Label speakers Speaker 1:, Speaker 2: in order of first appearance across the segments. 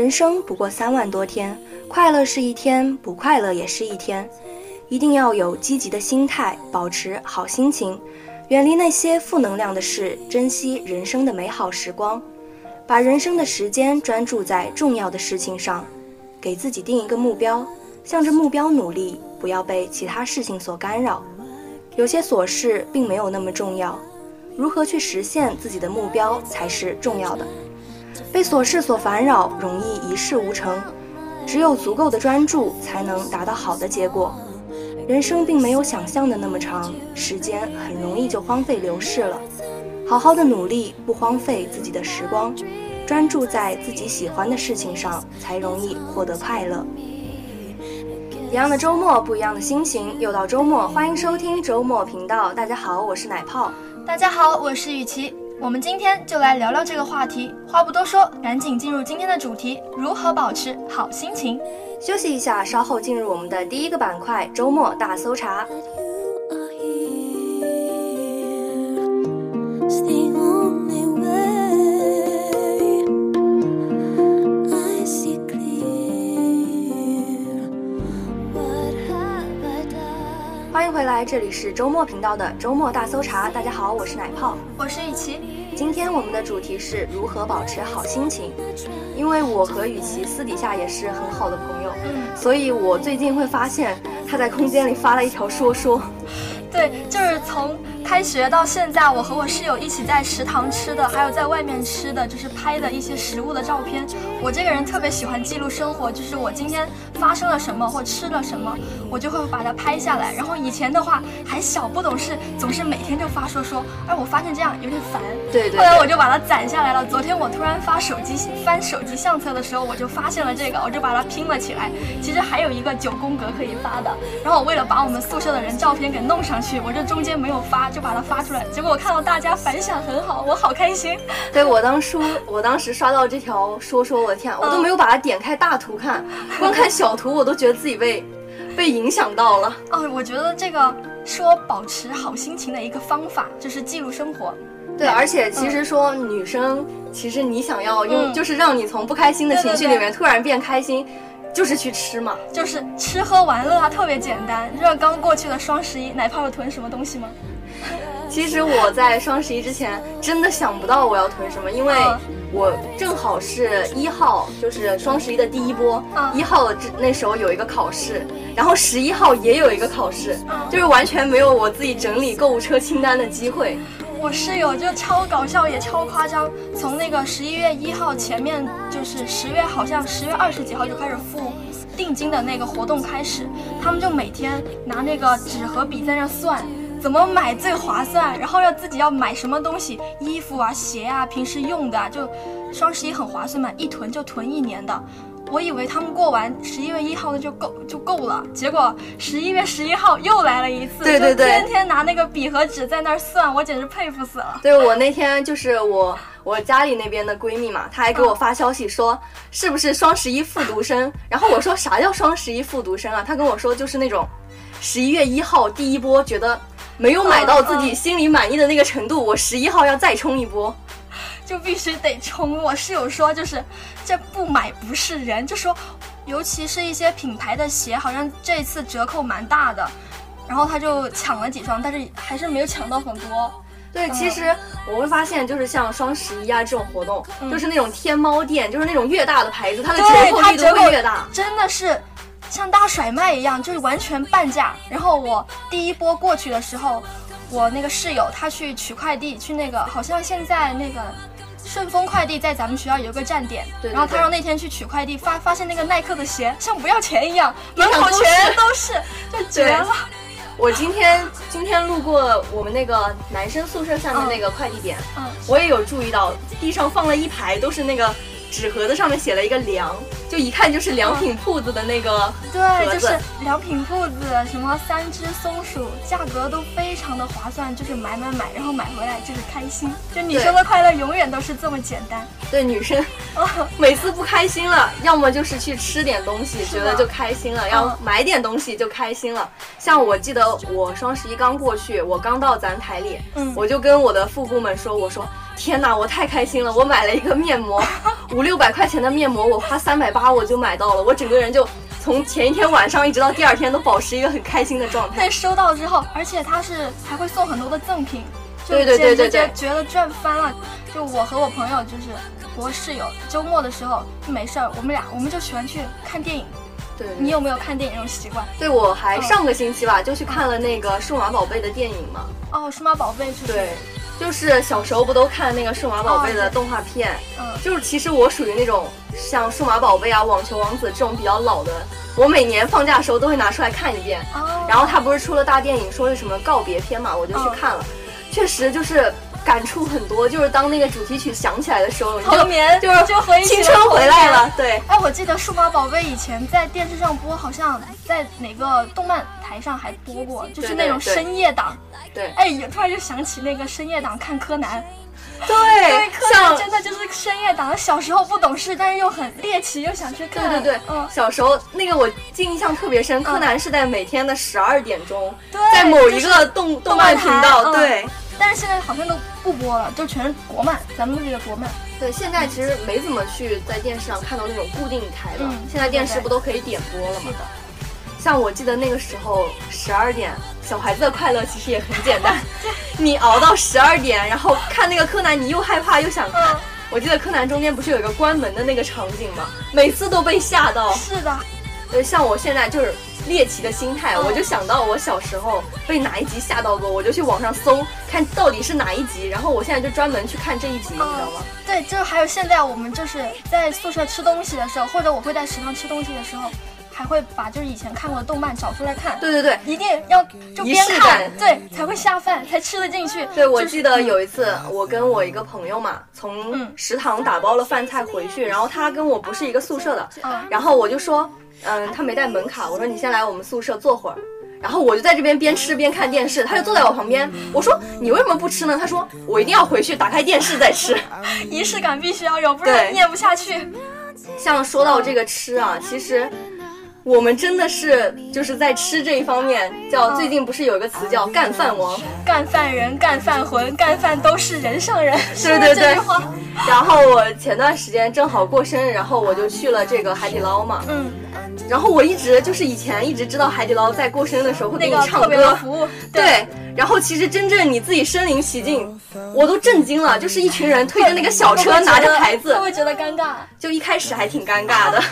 Speaker 1: 人生不过三万多天，快乐是一天，不快乐也是一天。一定要有积极的心态，保持好心情，远离那些负能量的事，珍惜人生的美好时光，把人生的时间专注在重要的事情上，给自己定一个目标，向着目标努力，不要被其他事情所干扰。有些琐事并没有那么重要，如何去实现自己的目标才是重要的。被琐事所烦扰，容易一事无成。只有足够的专注，才能达到好的结果。人生并没有想象的那么长，时间很容易就荒废流逝了。好好的努力，不荒废自己的时光，专注在自己喜欢的事情上，才容易获得快乐。一样的周末，不一样的心情。又到周末，欢迎收听周末频道。大家好，我是奶泡。
Speaker 2: 大家好，我是雨琪。我们今天就来聊聊这个话题。话不多说，赶紧进入今天的主题：如何保持好心情。
Speaker 1: 休息一下，稍后进入我们的第一个板块——周末大搜查。来，这里是周末频道的周末大搜查。大家好，我是奶泡，
Speaker 2: 我是雨琪。
Speaker 1: 今天我们的主题是如何保持好心情。因为我和雨琪私底下也是很好的朋友，嗯，所以我最近会发现他在空间里发了一条说说。
Speaker 2: 对，就是从。开学到现在，我和我室友一起在食堂吃的，还有在外面吃的，就是拍的一些食物的照片。我这个人特别喜欢记录生活，就是我今天发生了什么或吃了什么，我就会把它拍下来。然后以前的话还小不懂事，总是每天就发说说，哎，我发现这样有点烦。
Speaker 1: 对对。
Speaker 2: 后来我就把它攒下来了。昨天我突然发手机翻手机相册的时候，我就发现了这个，我就把它拼了起来。其实还有一个九宫格可以发的。然后我为了把我们宿舍的人照片给弄上去，我这中间没有发就。把它发出来，结果我看到大家反响很好，我好开心。
Speaker 1: 对我当初，我当时刷到这条说说，我的天，我都没有把它点开大图看，光看小图，我都觉得自己被被影响到了。
Speaker 2: 哦，我觉得这个说保持好心情的一个方法就是记录生活。
Speaker 1: 对，而且其实说女生，其实你想要用，就是让你从不开心的情绪里面突然变开心，就是去吃嘛，
Speaker 2: 就是吃喝玩乐，啊特别简单。你知道刚过去的双十一，奶泡有囤什么东西吗？
Speaker 1: 其实我在双十一之前真的想不到我要囤什么，因为我正好是一号，就是双十一的第一波，一号这那时候有一个考试，然后十一号也有一个考试，就是完全没有我自己整理购物车清单的机会。
Speaker 2: 我室友就超搞笑也超夸张，从那个十一月一号前面就是十月好像十月二十几号就开始付定金的那个活动开始，他们就每天拿那个纸和笔在那算。怎么买最划算？然后要自己要买什么东西，衣服啊、鞋啊，平时用的啊，就双十一很划算嘛，一囤就囤一年的。我以为他们过完十一月一号的就够就够了，结果十一月十一号又来了一次，
Speaker 1: 对对对，
Speaker 2: 天天拿那个笔和纸在那儿算，我简直佩服死了。
Speaker 1: 对我那天就是我我家里那边的闺蜜嘛，她还给我发消息说是不是双十一复读生？然后我说啥叫双十一复读生啊？她跟我说就是那种十一月一号第一波觉得。没有买到自己心里满意的那个程度，我十一号要再冲一波，
Speaker 2: 就必须得冲。我室友说，就是这不买不是人，就说，尤其是一些品牌的鞋，好像这次折扣蛮大的，然后他就抢了几双，但是还是没有抢到很多。
Speaker 1: 对，其实我会发现，就是像双十一啊这种活动，就是那种天猫店，就是那种越大的牌子，它的折扣力都会越大，
Speaker 2: 真的是。像大甩卖一样，就是完全半价。然后我第一波过去的时候，我那个室友他去取快递，去那个好像现在那个顺丰快递在咱们学校有个站点，然后他说那天去取快递，发发现那个耐克的鞋像不要钱一样，门口全都是，就绝了。
Speaker 1: 我今天今天路过我们那个男生宿舍下面那个快递点，嗯，我也有注意到地上放了一排都是那个。纸盒子上面写了一个良，就一看就是良品铺子的那个
Speaker 2: 对，就是良品铺子，什么三只松鼠，价格都非常的划算，就是买买买，然后买回来就是开心。就女生的快乐永远都是这么简单。
Speaker 1: 对，女生 每次不开心了，要么就是去吃点东西，觉得就开心了；要买点东西就开心了。像我记得我双十一刚过去，我刚到咱台里，嗯，我就跟我的副部们说，我说。天哪，我太开心了！我买了一个面膜，五六百块钱的面膜，我花三百八我就买到了，我整个人就从前一天晚上一直到第二天都保持一个很开心的状态。
Speaker 2: 对，收到之后，而且它是还会送很多的赠品，就
Speaker 1: 对对对对
Speaker 2: 觉觉得赚翻了。就我和我朋友就是我室友，周末的时候没事儿，我们俩我们就喜欢去看电影。
Speaker 1: 对，
Speaker 2: 你有没有看电影这种习惯？
Speaker 1: 对我还上个星期吧，就去看了那个数码宝贝的电影嘛。
Speaker 2: 哦，数码宝贝是？
Speaker 1: 对，就是小时候不都看那个数码宝贝的动画片？
Speaker 2: 嗯，
Speaker 1: 就是其实我属于那种像数码宝贝啊、网球王子这种比较老的，我每年放假的时候都会拿出来看一遍。
Speaker 2: 哦，
Speaker 1: 然后他不是出了大电影，说是什么告别片嘛，我就去看了，确实就是感触很多。就是当那个主题曲响起来的时候，你就
Speaker 2: 童年
Speaker 1: 就是
Speaker 2: 就
Speaker 1: 青春回来了。对，
Speaker 2: 哎，我记得数码宝贝以前在电视上播，好像在哪个动漫台上还播过，就是那种深夜档。
Speaker 1: 对
Speaker 2: 哎，也突然就想起那个深夜档看柯南，
Speaker 1: 对
Speaker 2: 对，柯南
Speaker 1: 像
Speaker 2: 真的就是深夜档。小时候不懂事，但是又很猎奇，又想去看。
Speaker 1: 对对，
Speaker 2: 嗯，
Speaker 1: 小时候那个我记印象特别深，柯南是在每天的十二点钟，
Speaker 2: 对
Speaker 1: 在某一个动动漫频道，对。
Speaker 2: 但是现在好像都不播了，就全是国漫，咱们这个国漫。
Speaker 1: 对，现在其实没怎么去在电视上看到那种固定台了，
Speaker 2: 嗯
Speaker 1: 现在电视
Speaker 2: 对对
Speaker 1: 不都可以点播了吗像我记得那个时候十二点，小孩子的快乐其实也很简单，你熬到十二点，然后看那个柯南，你又害怕又想看。
Speaker 2: 嗯
Speaker 1: 我记得柯南中间不是有一个关门的那个场景吗？每次都被吓到。
Speaker 2: 是的，
Speaker 1: 呃，像我现在就是猎奇的心态，
Speaker 2: 嗯
Speaker 1: 我就想到我小时候被哪一集吓到过，我就去网上搜看到底是哪一集，然后我现在就专门去看这一集，你知道吗？
Speaker 2: 对，就是还有现在我们就是在宿舍吃东西的时候，或者我会在食堂吃东西的时候，还会把就是以前看过的动漫找出来看。
Speaker 1: 对对对，
Speaker 2: 一定要就
Speaker 1: 仪
Speaker 2: 边看对，才会下饭，才吃得进去。
Speaker 1: 对，我记得有一次，我跟我一个朋友嘛，从
Speaker 2: 嗯
Speaker 1: 食堂打包了饭菜回去，然后他跟我不是一个宿舍的，
Speaker 2: 嗯
Speaker 1: 然后我就说，嗯，他没带门卡，我说你先来我们宿舍坐会儿。然后我就在这边边吃边看电视，他就坐在我旁边。我说你为什么不吃呢？他说我一定要回去打开电视再吃。
Speaker 2: 仪式感必须要有，不然
Speaker 1: 对
Speaker 2: 念不下去。
Speaker 1: 像说到这个吃啊，其实我们真的是就是在吃这一方面，叫最近不是有一个词叫干饭王，
Speaker 2: 干饭人、干饭魂、干饭都是人上人，
Speaker 1: 对对对？然后我前段时间正好过生日，然后我就去了这个海底捞嘛。
Speaker 2: 嗯，
Speaker 1: 然后我一直就是以前一直知道海底捞在过生日的时候会给你唱
Speaker 2: 那个特别的
Speaker 1: 歌，
Speaker 2: 服务，
Speaker 1: 对。然后其实真正你自己身临其境，我都震惊了，就是一群人推着那个小车拿着牌子
Speaker 2: 会不，会觉得尴尬？
Speaker 1: 就一开始还挺尴尬的。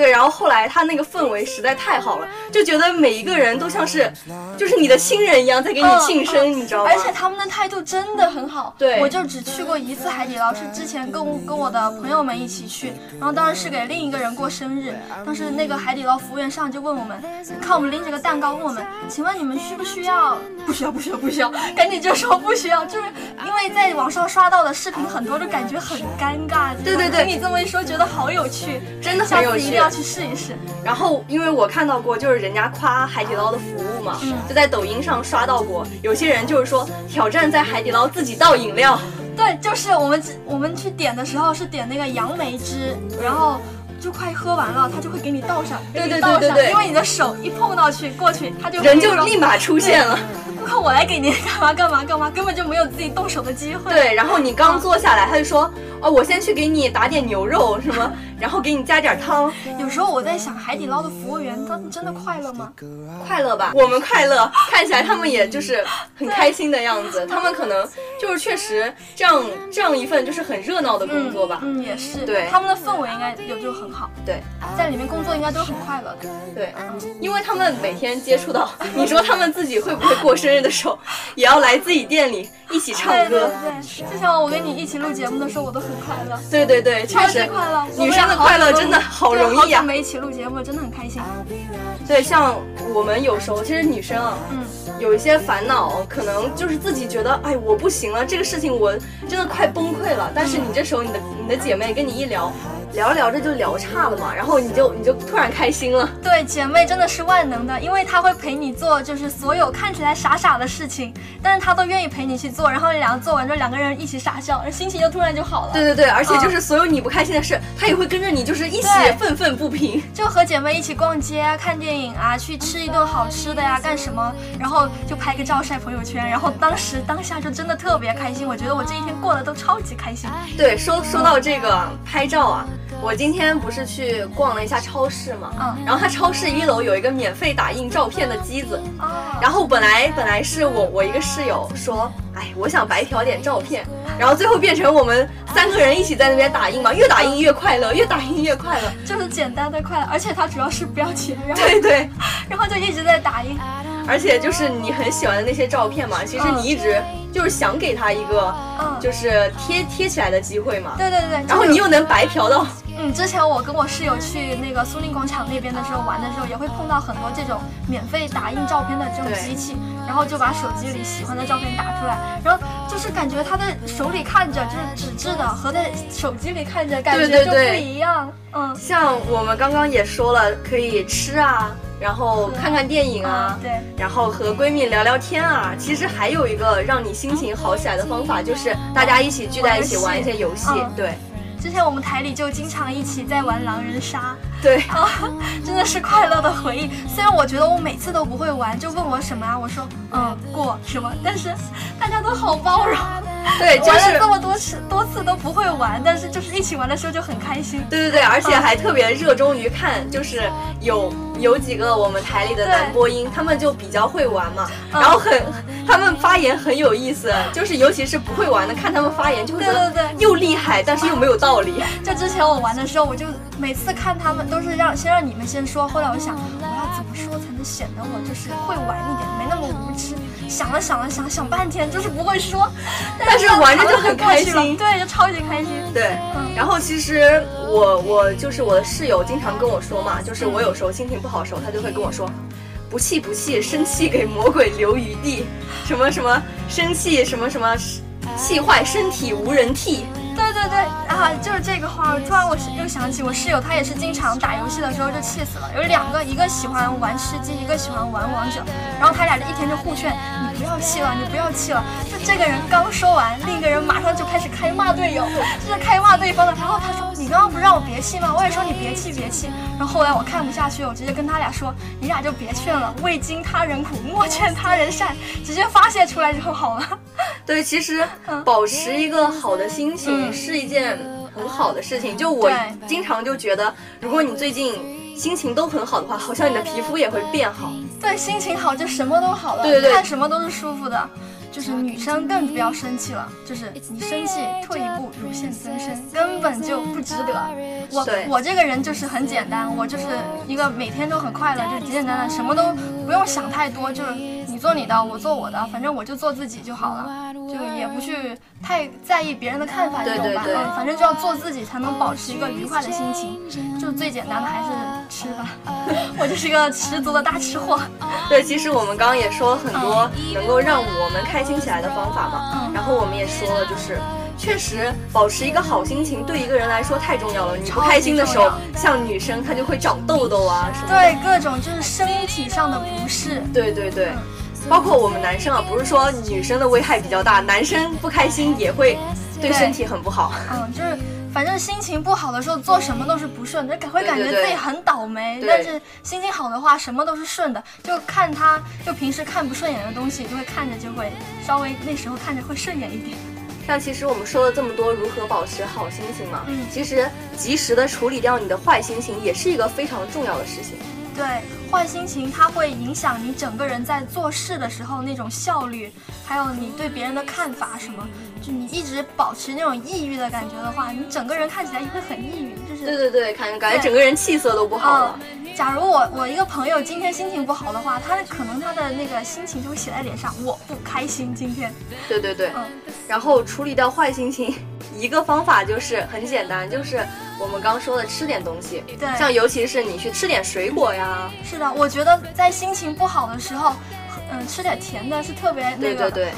Speaker 1: 对，然后后来他那个氛围实在太好了，就觉得每一个人都像是，就是你的亲人一样在给你庆生，
Speaker 2: 嗯
Speaker 1: 你知道吗？
Speaker 2: 而且他们的态度真的很好。
Speaker 1: 对
Speaker 2: 我就只去过一次海底捞，是之前跟我跟我的朋友们一起去，然后当时是给另一个人过生日，当时那个海底捞服务员上来就问我们，看我们拎着个蛋糕，问我们，请问你们需不需要？不需要，不需要，不需要，赶紧就说不需要，就是因为在网上刷到的视频很多，就感觉很尴尬。
Speaker 1: 对对对
Speaker 2: 听你这么一说，觉得好有趣，
Speaker 1: 真的
Speaker 2: 下
Speaker 1: 很有趣
Speaker 2: 次一定要去试一试。
Speaker 1: 然后，因为我看到过，就是人家夸海底捞的服务嘛，
Speaker 2: 嗯
Speaker 1: 就在抖音上刷到过，有些人就是说挑战在海底捞自己倒饮料，
Speaker 2: 对，就是我们我们去点的时候是点那个杨梅汁，然后就快喝完了，他就会给你倒上，给
Speaker 1: 对对
Speaker 2: 你倒上，
Speaker 1: 对对对
Speaker 2: 因为你的手一碰到去过去，他就会
Speaker 1: 人就立马出现了。
Speaker 2: 顾客我来给您干嘛干嘛干嘛，根本就没有自己动手的机会。
Speaker 1: 对，然后你刚坐下来，他就说，哦，我先去给你打点牛肉什么，然后给你加点汤，
Speaker 2: 有时候我在想，海底捞的服务员他们真的快乐吗？
Speaker 1: 快乐吧？我们快乐，看起来他们也就是很开心的样子，他们可能就是确实这样这样一份就是很热闹的工作吧。
Speaker 2: 嗯，也是。
Speaker 1: 对
Speaker 2: 他们的氛围应该有就很好，
Speaker 1: 对
Speaker 2: 在里面工作应该都很快乐的。
Speaker 1: 对，因为他们每天接触到，你说他们自己会不会过生日的时候，也要来自己店里一起唱
Speaker 2: 对对
Speaker 1: 歌？
Speaker 2: 对，就像我跟你一起录节目的时候，我都很快乐。
Speaker 1: 对对对，确
Speaker 2: 超级
Speaker 1: 实，
Speaker 2: 快乐，
Speaker 1: 女生的快乐真的好容易啊
Speaker 2: 对好久没一起录节目，真的很开心。
Speaker 1: 对，像我们有时候，其实女生啊，
Speaker 2: 嗯，
Speaker 1: 有一些烦恼，可能就是自己觉得，哎，我不行了，这个事情我真的快崩溃了。但是你这时候，你的你的姐妹跟你一聊，
Speaker 3: 聊着聊着就聊岔了嘛，然后你就你就突然开心了。
Speaker 2: 对，姐妹真的是万能的，因为她会陪你做，就是所有看起来傻傻的事情，但是她都愿意陪你去做，然后两个做完之后，两个人一起傻笑，心情就突然就好了。
Speaker 3: 对对对，而且就是所有你不开心的事，她也会跟着你，就是一起愤愤不平。
Speaker 2: 就和姐妹一起逛街啊、看电影啊、去吃一顿好吃的呀、干什么，然后就拍个照晒朋友圈，然后当时当下就真的特别开心。我觉得我这一天过得都超级开心。
Speaker 3: 对，说说到这个拍照啊。我今天不是去逛了一下超市嘛，嗯，然后它超市一楼有一个免费打印照片的机子，然后本来本来是我我一个室友说，哎，我想白嫖点照片，然后最后变成我们三个人一起在那边打印嘛，越打印越快乐，越打印越快乐，
Speaker 2: 就是简单的快乐，而且它主要是不要钱，
Speaker 3: 对对，
Speaker 2: 然后就一直在打印，
Speaker 3: 而且就是你很喜欢的那些照片嘛，其实你一直。就是想给他一个，嗯，就是贴贴起来的机会嘛。
Speaker 2: 对对对，
Speaker 3: 然后你又能白嫖到。
Speaker 2: 嗯，之前我跟我室友去那个苏宁广场那边的时候玩的时候，也会碰到很多这种免费打印照片的这种机器，然后就把手机里喜欢的照片打出来，然后就是感觉他在手里看着就是纸质的，和在手机里看着感觉就不一样。嗯，
Speaker 3: 像我们刚刚也说了，可以吃啊。然后看看电影啊，
Speaker 2: 对，
Speaker 3: 然后和闺蜜聊聊天啊。其实还有一个让你心情好起来的方法，就是大家一起聚在一起玩一些游戏。对，
Speaker 2: 之前我们台里就经常一起在玩狼人杀。
Speaker 3: 对
Speaker 2: 啊，真的是快乐的回忆。虽然我觉得我每次都不会玩，就问我什么啊，我说嗯过什么，但是大家都好包容。
Speaker 3: 对，玩
Speaker 2: 了这么多次多次都不会玩，但是就是一起玩的时候就很开心。
Speaker 3: 对对对，而且还特别热衷于看，就是有有几个我们台里的男播音，他们就比较会玩嘛，然后很他们发言很有意思，就是尤其是不会玩的，看他们发言就会觉得又厉害，但是又没有道理。
Speaker 2: 就之前我玩的时候，我就每次看他们都是让先让你们先说，后来我想我要怎么说才能显得我就是会玩一点，没那么无知。想了想了想想半天，就是不会说，
Speaker 3: 但是玩着就很开心，
Speaker 2: 对，就超级开心。
Speaker 3: 对，然后其实我我就是我的室友经常跟我说嘛，就是我有时候心情不好的时候，他就会跟我说，不气不气，生气给魔鬼留余地，什么什么生气什么什么，气坏身体无人替。
Speaker 2: 对对对啊，就是这个话。突然我又想起我室友，他也是经常打游戏的时候就气死了。有两个，一个喜欢玩吃鸡，一个喜欢玩王者。然后他俩就一天就互劝，你不要气了，你不要气了。就这个人刚说完，另一个人马上就开始开骂队友，就是开骂对方的。然后他说，你刚刚不是让我别气吗？我也说你别气别气。然后后来我看不下去，我直接跟他俩说，你俩就别劝了，未经他人苦，莫劝他人善，直接发泄出来就好了。
Speaker 3: 对，其实保持一个好的心情是一件很好的事情。就我经常就觉得，如果你最近心情都很好的话，好像你的皮肤也会变好。
Speaker 2: 对，心情好就什么都好了，
Speaker 3: 对对对，
Speaker 2: 看什么都是舒服的。就是女生更不要生气了，就是你生气退一步，乳腺增生，根本就不值得。我我这个人就是很简单，我就是一个每天都很快乐，就简简单单，什么都不用想太多，就是你做你的，我做我的，反正我就做自己就好了，就也不去太在意别人的看法，
Speaker 3: 这种吧。
Speaker 2: 嗯，反正就要做自己，才能保持一个愉快的心情。就最简单的还是吃吧，我就是一个十足的大吃货。
Speaker 3: 对，其实我们刚刚也说了很多能够让我们开。开心起来的方法嘛，然后我们也说了，就是确实保持一个好心情对一个人来说太重要了。你不开心的时候，像女生她就会长痘痘啊什么。
Speaker 2: 对，各种就是身体上的不适。
Speaker 3: 对对对，包括我们男生啊，不是说女生的危害比较大，男生不开心也会对身体很不好。
Speaker 2: 嗯，就是。反正心情不好的时候做什么都是不顺，就会感觉自己很倒霉。但是心情好的话，什么都是顺的。就看他，就平时看不顺眼的东西，就会看着就会稍微那时候看着会顺眼一点。
Speaker 3: 像其实我们说了这么多如何保持好心情嘛，嗯，其实及时的处理掉你的坏心情也是一个非常重要的事情。
Speaker 2: 对，坏心情它会影响你整个人在做事的时候那种效率，还有你对别人的看法什么。就你一直保持那种抑郁的感觉的话，你整个人看起来也会很抑郁，就是
Speaker 3: 对对对，感感觉整个人气色都不好了。
Speaker 2: 假如我我一个朋友今天心情不好的话，他可能他的那个心情就会写在脸上，我不开心今天。
Speaker 3: 对对对，嗯。然后处理掉坏心情，一个方法就是很简单，就是我们刚说的吃点东西。
Speaker 2: 对。
Speaker 3: 像尤其是你去吃点水果呀。
Speaker 2: 是的，我觉得在心情不好的时候，嗯，吃点甜的是特别那
Speaker 3: 个。对对对。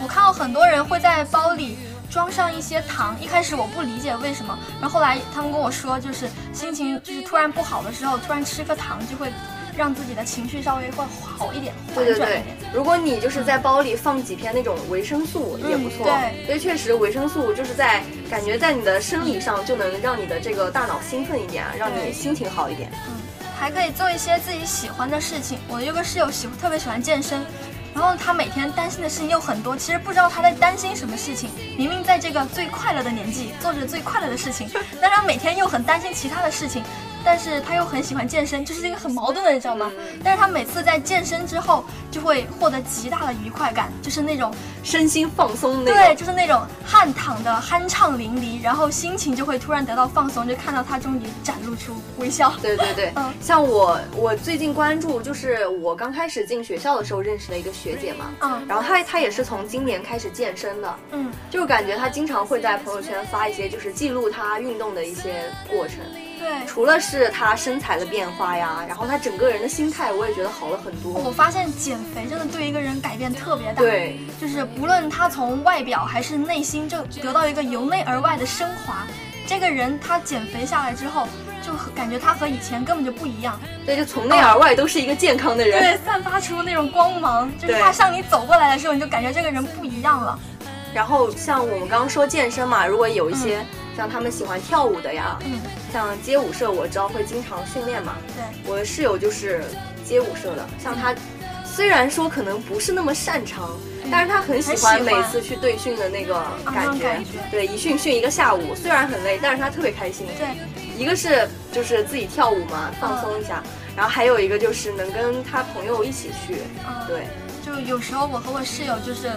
Speaker 2: 我看到很多人会在包里装上一些糖。一开始我不理解为什么，然后后来他们跟我说，就是心情就是突然不好的时候，突然吃颗糖就会。让自己的情绪稍微会好一点，
Speaker 3: 对对对。如果你就是在包里放几片那种维生素也不错，
Speaker 2: 对，
Speaker 3: 因为确实维生素就是在感觉在你的生理上就能让你的这个大脑兴奋一点，让你心情好一点。
Speaker 2: 嗯，还可以做一些自己喜欢的事情。我有个室友喜特别喜欢健身，然后他每天担心的事情又很多，其实不知道他在担心什么事情。明明在这个最快乐的年纪做着最快乐的事情，但他每天又很担心其他的事情。但是他又很喜欢健身，就是一个很矛盾的，你知道吗？但是他每次在健身之后，就会获得极大的愉快感，就是那种
Speaker 3: 身心放松
Speaker 2: 那种。对，就是那种汗淌的酣畅淋漓，然后心情就会突然得到放松，就看到他终于展露出微笑。
Speaker 3: 对对对，嗯，像我，我最近关注，就是我刚开始进学校的时候认识的一个学姐嘛，嗯，然后她她也是从今年开始健身的，嗯，就感觉她经常会在朋友圈发一些，就是记录她运动的一些过程。
Speaker 2: 对，
Speaker 3: 除了是他身材的变化呀，然后他整个人的心态，我也觉得好了很多。
Speaker 2: 我发现减肥真的对一个人改变特别大。
Speaker 3: 对，
Speaker 2: 就是不论他从外表还是内心，就得到一个由内而外的升华。这个人他减肥下来之后，就感觉他和以前根本就不一样。
Speaker 3: 对，就从内而外都是一个健康的人。
Speaker 2: 对，散发出那种光芒，就是他向你走过来的时候，你就感觉这个人不一样了。
Speaker 3: 然后像我们刚刚说健身嘛，如果有一些。像他们喜欢跳舞的呀，嗯，像街舞社，我知道会经常训练嘛。
Speaker 2: 对，
Speaker 3: 我的室友就是街舞社的，像他，虽然说可能不是那么擅长，但是他很喜欢每次去对训的那个感觉。对，一训训一个下午，虽然很累，但是他特别开心。
Speaker 2: 对，
Speaker 3: 一个是就是自己跳舞嘛，放松一下，然后还有一个就是能跟他朋友一起去。对，
Speaker 2: 就有时候我和我室友就是。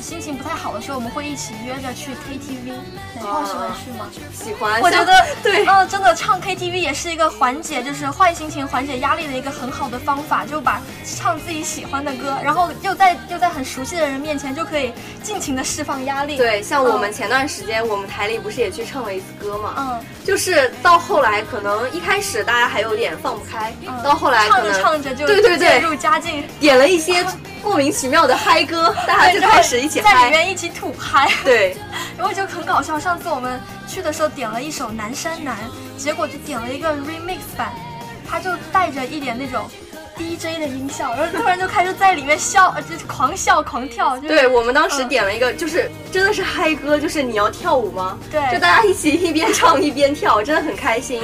Speaker 2: 心情不太好的时候，我们会一起约着去 KTV。奶泡喜欢去吗？
Speaker 3: 喜欢。
Speaker 2: 我觉得
Speaker 3: 对，
Speaker 2: 嗯，真的唱 KTV 也是一个缓解，就是坏心情、缓解压力的一个很好的方法。就把唱自己喜欢的歌，然后又在又在很熟悉的人面前，就可以尽情的释放压力。
Speaker 3: 对，像我们前段时间，我们台里不是也去唱了一次歌吗？嗯，就是到后来，可能一开始大家还有点放不开，到后来
Speaker 2: 唱着唱着就
Speaker 3: 对对对
Speaker 2: 入佳境，
Speaker 3: 点了一些。莫名其妙的嗨歌，大家就开始一起
Speaker 2: 在里面一起土嗨。
Speaker 3: 对，
Speaker 2: 然后就很搞笑。上次我们去的时候点了一首《南山南》，结果就点了一个 remix 版，他就带着一点那种 DJ 的音效，然后突然就开始在里面笑，就狂笑狂跳。
Speaker 3: 对我们当时点了一个，就是真的是嗨歌，就是你要跳舞吗？
Speaker 2: 对，
Speaker 3: 就大家一起一边唱一边跳，真的很开心。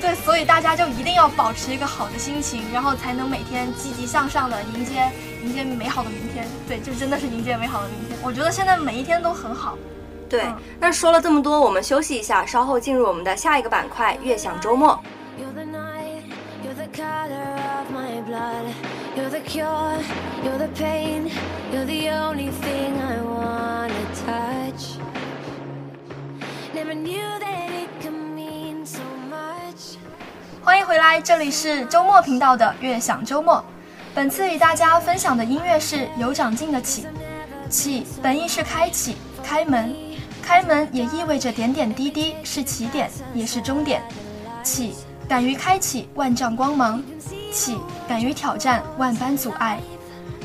Speaker 2: 对，所以大家就一定要保持一个好的心情，然后才能每天积极向上的迎接迎接美好的明天。对，就真的是迎接美好的明天。我觉得现在每一天都很好。
Speaker 3: 对，那说了这么多，我们休息一下，稍后进入我们的下一个板块——悦享周末。
Speaker 2: 欢迎回来，这里是周末频道的悦享周末。本次与大家分享的音乐是有长进的起，起本意是开启、开门，开门也意味着点点滴滴是起点，也是终点。起敢于开启万丈光芒，起敢于挑战万般阻碍。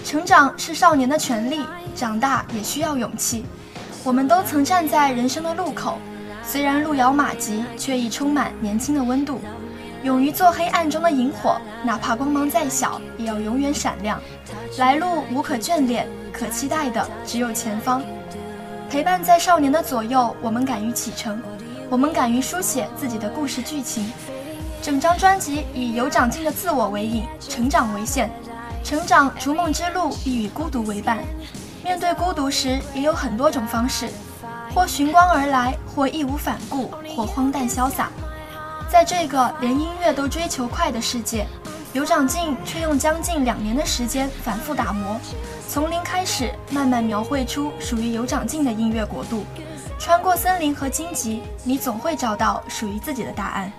Speaker 2: 成长是少年的权利，长大也需要勇气。我们都曾站在人生的路口，虽然路遥马急，却亦充满年轻的温度。勇于做黑暗中的萤火，哪怕光芒再小，也要永远闪亮。来路无可眷恋，可期待的只有前方。陪伴在少年的左右，我们敢于启程，我们敢于书写自己的故事剧情。整张专辑以有长进的自我为引，成长为线。成长逐梦之路，必与孤独为伴。面对孤独时，也有很多种方式，或寻光而来，或义无反顾，或荒诞潇洒。在这个连音乐都追求快的世界，有长靖却用将近两年的时间反复打磨，从零开始，慢慢描绘出属于有长靖的音乐国度。穿过森林和荆棘，你总会找到属于自己的答案。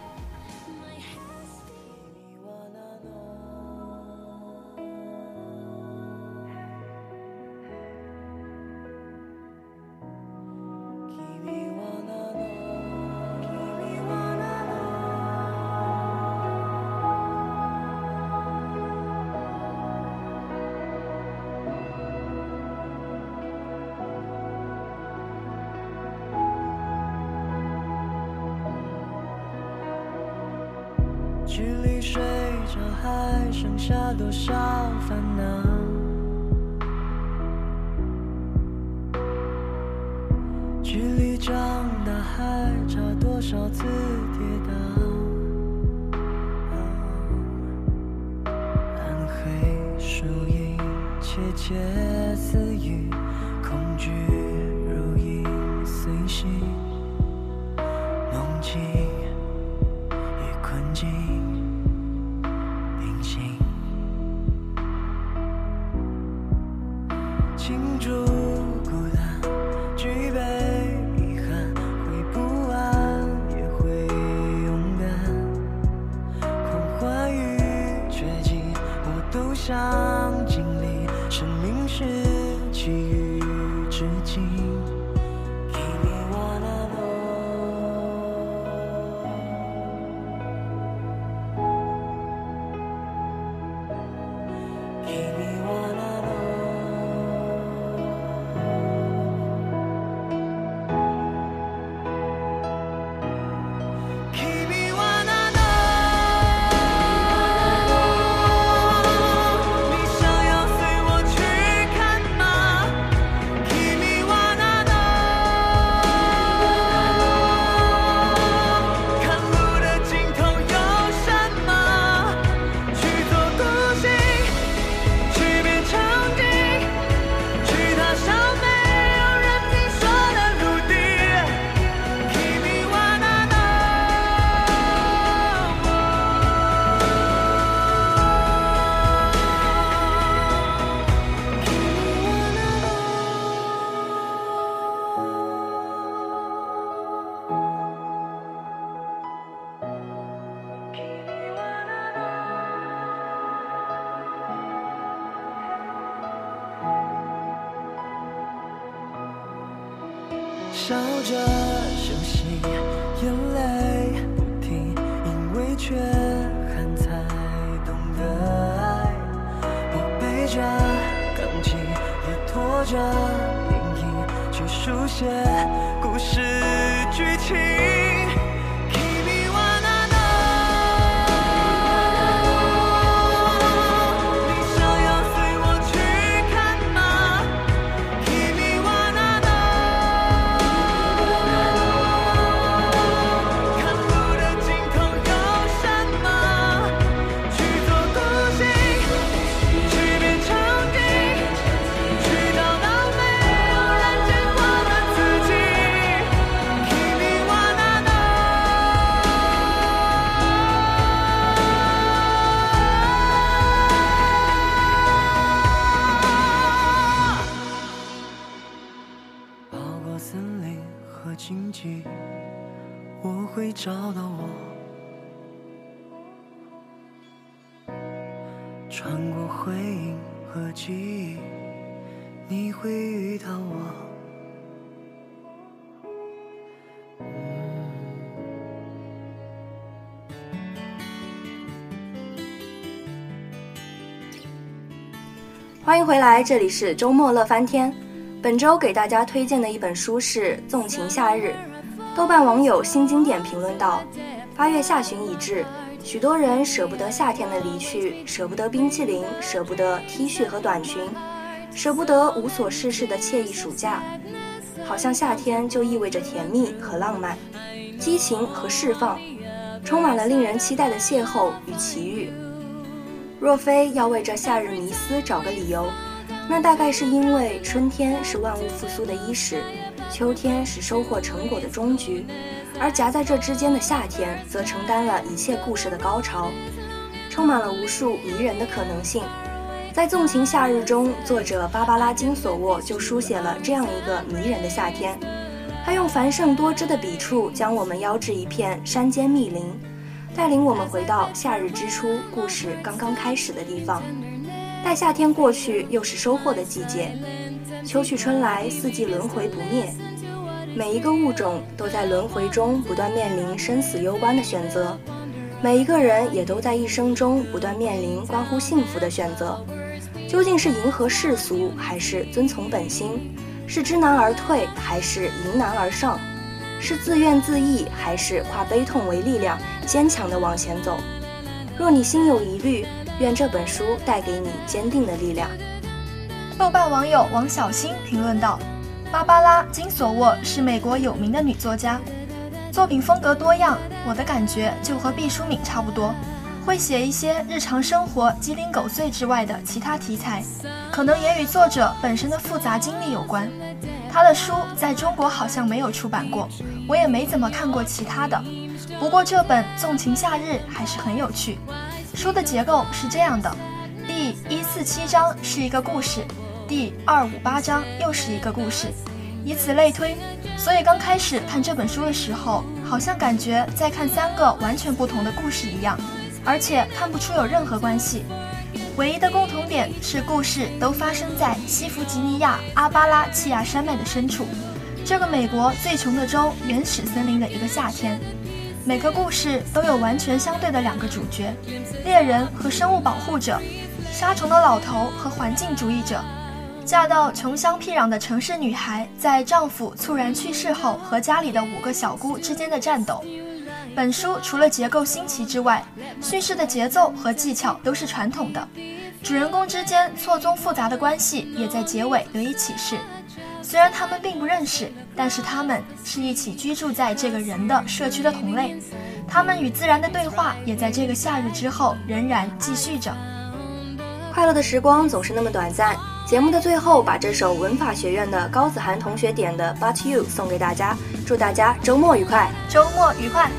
Speaker 4: 长大还差多少次跌倒？暗黑树影窃窃私笑着休息，眼泪不停，因为缺憾才懂得爱。我背着钢琴，也拖着阴影，去书写故事剧情。
Speaker 1: 欢迎回来，这里是周末乐翻天。本周给大家推荐的一本书是《纵情夏日》。豆瓣网友新经典评论道：“八月下旬已至，许多人舍不得夏天的离去，舍不得冰淇淋，舍不得 T 恤和短裙，舍不得无所事事的惬意暑假。好像夏天就意味着甜蜜和浪漫，激情和释放，充满了令人期待的邂逅与奇遇。若非要为这夏日迷思找个理由，那大概是因为春天是万物复苏的伊始，秋天是收获成果的终局，而夹在这之间的夏天，则承担了一切故事的高潮，充满了无数迷人的可能性。在《纵情夏日》中，作者芭芭拉·金索沃就书写了这样一个迷人的夏天。他用繁盛多姿的笔触，将我们邀至一片山间密林，带领我们回到夏日之初，故事刚刚开始的地方。待夏天过去，又是收获的季节。秋去春来，四季轮回不灭。每一个物种都在轮回中不断面临生死攸关的选择，每一个人也都在一生中不断面临关乎幸福的选择。究竟是迎合世俗，还是遵从本心？是知难而退，还是迎难而上？是自怨自艾，还是化悲痛为力量，坚强地往前走？若你心有疑虑，愿这本书带给你坚定的力量。
Speaker 2: 豆瓣网友王小新评论道：“芭芭拉·金索沃是美国有名的女作家，作品风格多样。我的感觉就和毕淑敏差不多，会写一些日常生活鸡零狗碎之外的其他题材，可能也与作者本身的复杂经历有关。他的书在中国好像没有出版过，我也没怎么看过其他的。不过这本《纵情夏日》还是很有趣。书的结构是这样的：第一四七章是一个故事。”第二五八章又是一个故事，以此类推，所以刚开始看这本书的时候，好像感觉在看三个完全不同的故事一样，而且看不出有任何关系。唯一的共同点是故事都发生在西弗吉尼亚阿巴拉契亚山脉的深处，这个美国最穷的州原始森林的一个夏天。每个故事都有完全相对的两个主角：猎人和生物保护者，杀虫的老头和环境主义者。嫁到穷乡僻壤的城市女孩，在丈夫猝然去世后和家里的五个小姑之间的战斗。本书除了结构新奇之外，叙事的节奏和技巧都是传统的。主人公之间错综复杂的关系也在结尾得以启示。虽然他们并不认识，但是他们是一起居住在这个人的社区的同类。他们与自然的对话也在这个夏日之后仍然继续着。
Speaker 1: 快乐的时光总是那么短暂。节目的最后，把这首文法学院的高子涵同学点的《But You》送给大家，祝大家周末愉快，
Speaker 2: 周末愉快。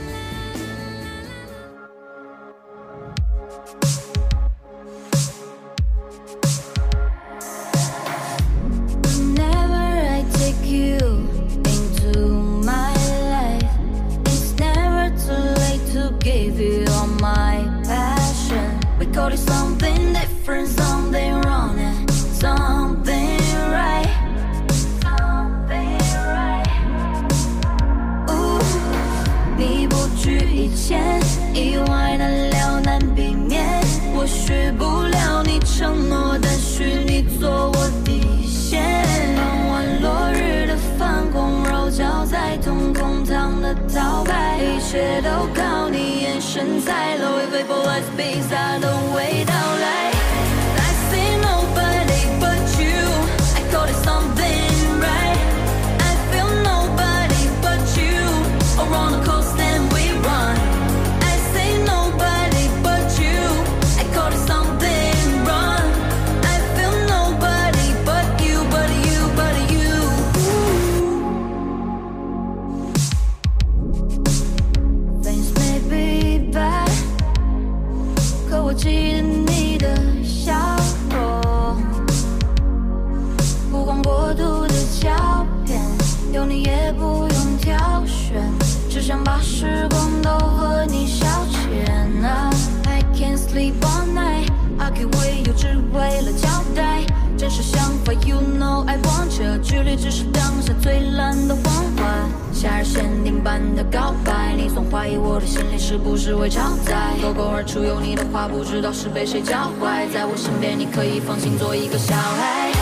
Speaker 5: 你可以放心做一个小孩。